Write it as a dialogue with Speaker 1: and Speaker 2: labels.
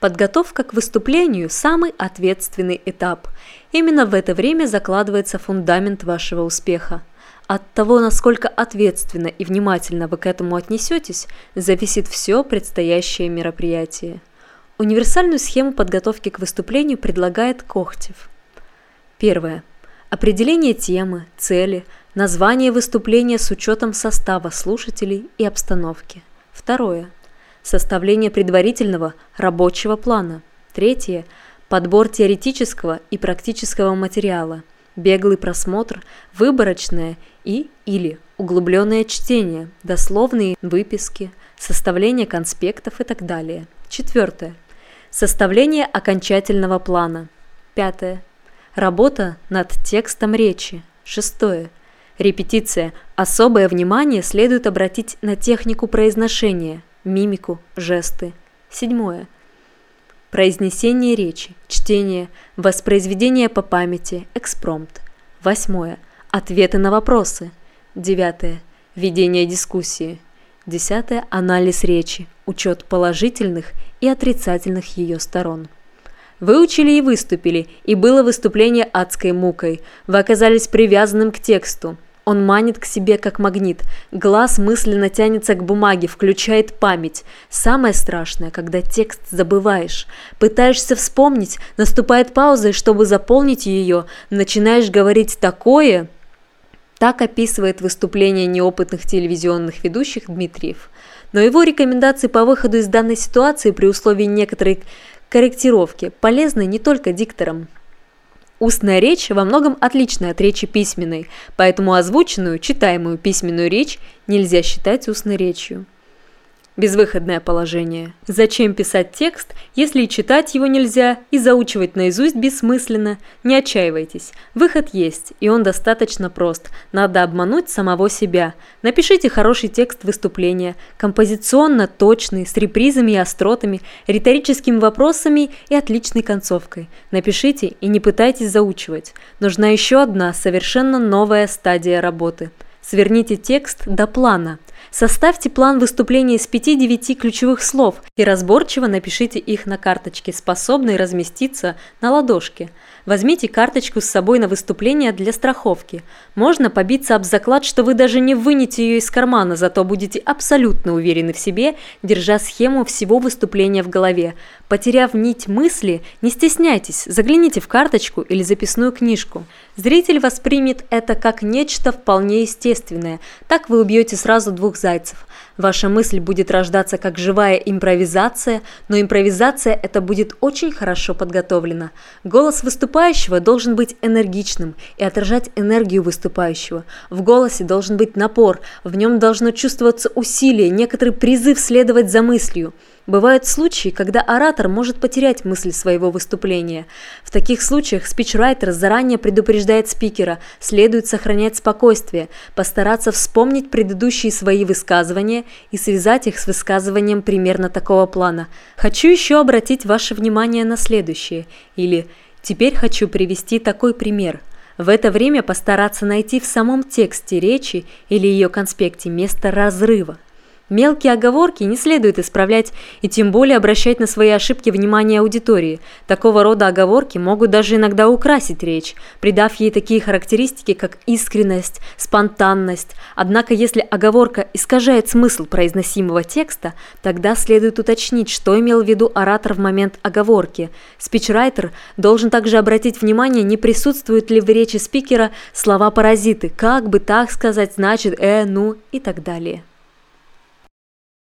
Speaker 1: Подготовка к выступлению – самый ответственный этап. Именно в это время закладывается фундамент вашего успеха. От того, насколько ответственно и внимательно вы к этому отнесетесь, зависит все предстоящее мероприятие. Универсальную схему подготовки к выступлению предлагает Кохтев. Первое. Определение темы, цели, название выступления с учетом состава слушателей и обстановки. Второе. Составление предварительного рабочего плана. Третье. Подбор теоретического и практического материала. Беглый просмотр, выборочное и или углубленное чтение, дословные выписки, составление конспектов и так далее. Четвертое. Составление окончательного плана. Пятое. Работа над текстом речи. Шестое. Репетиция. Особое внимание следует обратить на технику произношения, мимику, жесты. Седьмое. Произнесение речи, чтение, воспроизведение по памяти, экспромт. Восьмое. Ответы на вопросы. Девятое. Ведение дискуссии. Десятое. Анализ речи, учет положительных и отрицательных ее сторон. Выучили и выступили, и было выступление адской мукой. Вы оказались привязанным к тексту. Он манит к себе как магнит. Глаз мысленно тянется к бумаге, включает память. Самое страшное, когда текст забываешь. Пытаешься вспомнить, наступает пауза, и чтобы заполнить ее, начинаешь говорить такое... Так описывает выступление неопытных телевизионных ведущих Дмитриев. Но его рекомендации по выходу из данной ситуации при условии некоторой корректировки полезны не только дикторам. Устная речь во многом отлична от речи письменной, поэтому озвученную, читаемую письменную речь нельзя считать устной речью. Безвыходное положение. Зачем писать текст, если и читать его нельзя, и заучивать наизусть бессмысленно? Не отчаивайтесь. Выход есть, и он достаточно прост. Надо обмануть самого себя. Напишите хороший текст выступления, композиционно точный, с репризами и остротами, риторическими вопросами и отличной концовкой. Напишите и не пытайтесь заучивать. Нужна еще одна совершенно новая стадия работы. Сверните текст до плана – Составьте план выступления из 5-9 ключевых слов и разборчиво напишите их на карточке, способной разместиться на ладошке. Возьмите карточку с собой на выступление для страховки. Можно побиться об заклад, что вы даже не вынете ее из кармана, зато будете абсолютно уверены в себе, держа схему всего выступления в голове. Потеряв нить мысли, не стесняйтесь, загляните в карточку или записную книжку. Зритель воспримет это как нечто вполне естественное. Так вы убьете сразу двух зайцев. Ваша мысль будет рождаться как живая импровизация, но импровизация это будет очень хорошо подготовлена. Голос выступающего должен быть энергичным и отражать энергию выступающего. В голосе должен быть напор, в нем должно чувствоваться усилие, некоторый призыв следовать за мыслью. Бывают случаи, когда оратор может потерять мысль своего выступления. В таких случаях спичрайтер заранее предупреждает спикера, следует сохранять спокойствие, постараться вспомнить предыдущие свои высказывания и связать их с высказыванием примерно такого плана. «Хочу еще обратить ваше внимание на следующее» или «Теперь хочу привести такой пример». В это время постараться найти в самом тексте речи или ее конспекте место разрыва. Мелкие оговорки не следует исправлять и тем более обращать на свои ошибки внимание аудитории. Такого рода оговорки могут даже иногда украсить речь, придав ей такие характеристики, как искренность, спонтанность. Однако, если оговорка искажает смысл произносимого текста, тогда следует уточнить, что имел в виду оратор в момент оговорки. Спичрайтер должен также обратить внимание, не присутствуют ли в речи спикера слова-паразиты, как бы так сказать, значит, э, ну и так далее.